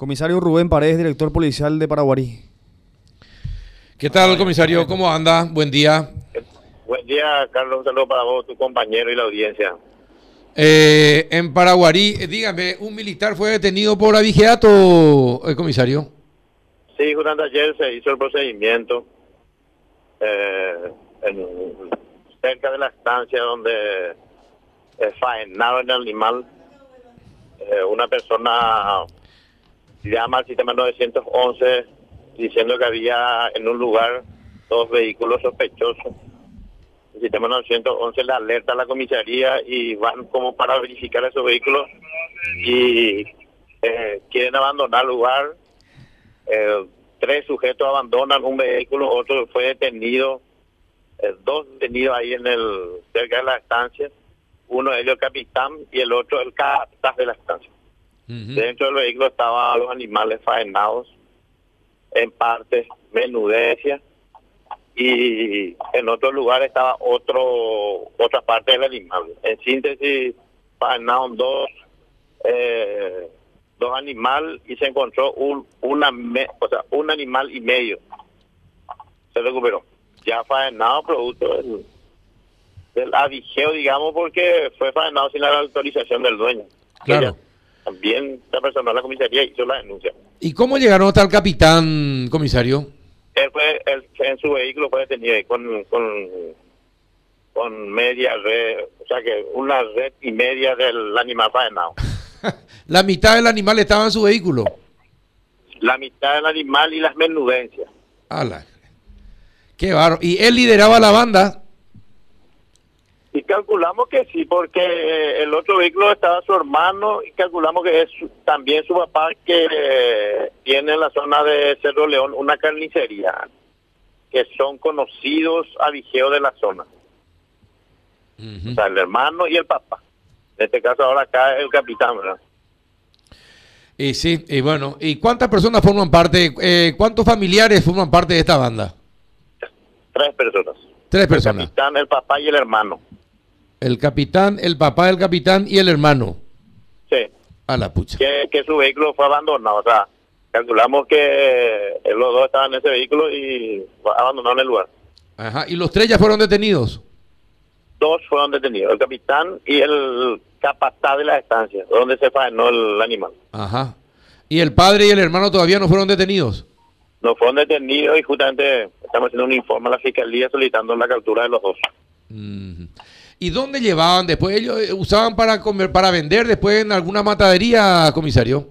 Comisario Rubén Paredes, director policial de Paraguarí. ¿Qué tal, comisario? ¿Cómo anda? Buen día. Buen día, Carlos. Un saludo para vos, tu compañero y la audiencia. Eh, en Paraguarí, eh, dígame, ¿un militar fue detenido por abigeato, eh, comisario? Sí, justamente ayer se hizo el procedimiento eh, en, cerca de la estancia donde eh, faenaba el animal. Eh, una persona llama al sistema 911 diciendo que había en un lugar dos vehículos sospechosos. El sistema 911 le alerta a la comisaría y van como para verificar esos vehículos y eh, quieren abandonar el lugar. Eh, tres sujetos abandonan un vehículo, otro fue detenido, eh, dos detenidos ahí en el cerca de la estancia, uno de ellos el capitán y el otro el capitán de la estancia. Dentro del vehículo estaban los animales faenados, en parte menudencia, y en otro lugar estaba otro otra parte del animal. En síntesis, faenaron dos eh, dos animales y se encontró un una me- o sea, un animal y medio. Se recuperó. Ya faenado producto del, del avigeo, digamos, porque fue faenado sin la autorización del dueño. Claro. Ella También la persona de la comisaría hizo la denuncia. ¿Y cómo llegaron hasta el capitán, comisario? Él fue, él, en su vehículo fue detenido ahí con, con, con media red, o sea que una red y media del animal faenado. La mitad del animal estaba en su vehículo. La mitad del animal y las menudencias. Ala. Qué barro. ¿Y él lideraba la banda? Calculamos que sí, porque eh, el otro vehículo estaba su hermano y calculamos que es también su papá que eh, tiene en la zona de Cerro León una carnicería, que son conocidos avigeos de la zona. O sea, el hermano y el papá. En este caso ahora acá el capitán, ¿verdad? Y sí, y bueno, ¿y cuántas personas forman parte, eh, cuántos familiares forman parte de esta banda? Tres personas. Tres El personas. capitán, el papá y el hermano. El capitán, el papá del capitán y el hermano. Sí. A la pucha. Que, que su vehículo fue abandonado. O sea, calculamos que eh, los dos estaban en ese vehículo y abandonaron el lugar. Ajá. ¿Y los tres ya fueron detenidos? dos fueron detenidos, el capitán y el capataz de la estancia, donde se faenó el animal. Ajá. ¿Y el padre y el hermano todavía no fueron detenidos? No fueron detenidos y justamente estamos haciendo un informe a la fiscalía solicitando la captura de los dos. Mm. ¿Y dónde llevaban después? ¿Ellos eh, usaban para comer, para vender después en alguna matadería, comisario?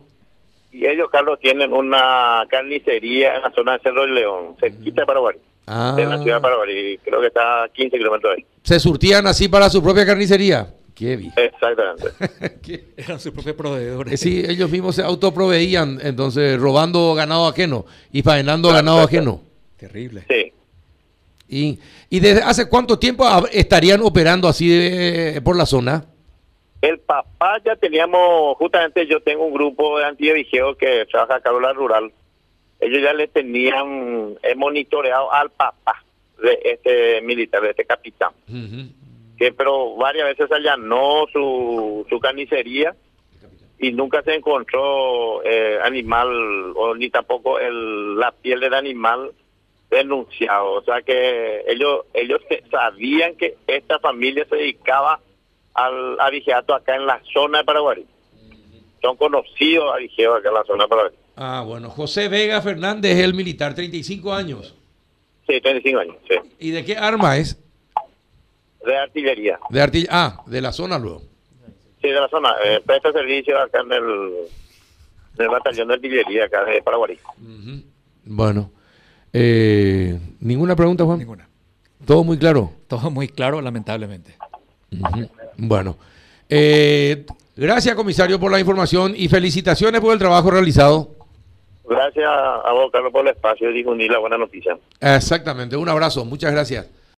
Y ellos, Carlos, tienen una carnicería en la zona de Cerro del León, cerquita de Paraguay, Ah. de la ciudad de Paraguay, creo que está a 15 kilómetros de ahí. ¿Se surtían así para su propia carnicería? Qué bien. Exactamente. Qué- Eran sus propios proveedores. Eh, Sí, ellos mismos se autoproveían, entonces robando ganado ajeno y faenando ganado ajeno. Terrible. Sí. ¿Y, y desde hace cuánto tiempo estarían operando así de- por la zona? El papá ya teníamos, justamente yo tengo un grupo de antivigeo que trabaja acá en la rural. Ellos ya le tenían eh, monitoreado al papá de este militar, de este capitán. Que pero varias veces allanó su, su carnicería y nunca se encontró eh, animal o ni tampoco el, la piel del animal denunciado. O sea que ellos ellos sabían que esta familia se dedicaba al avigeato acá en la zona de Paraguay. Son conocidos avigeos acá en la zona de Paraguay. Ah, bueno. José Vega Fernández, el militar, 35 años. Sí, 35 años, sí. ¿Y de qué arma es? De artillería. De artill- Ah, de la zona luego. Sí, de la zona. Eh, presta servicio acá en el, en el batallón de artillería acá de Paraguay. Bueno. Eh, ¿Ninguna pregunta, Juan? Ninguna. Todo muy claro. Todo muy claro, lamentablemente. Bueno. Eh, gracias, comisario, por la información y felicitaciones por el trabajo realizado. Gracias a vos, Carlos, por el espacio y difundir la buena noticia. Exactamente. Un abrazo. Muchas gracias.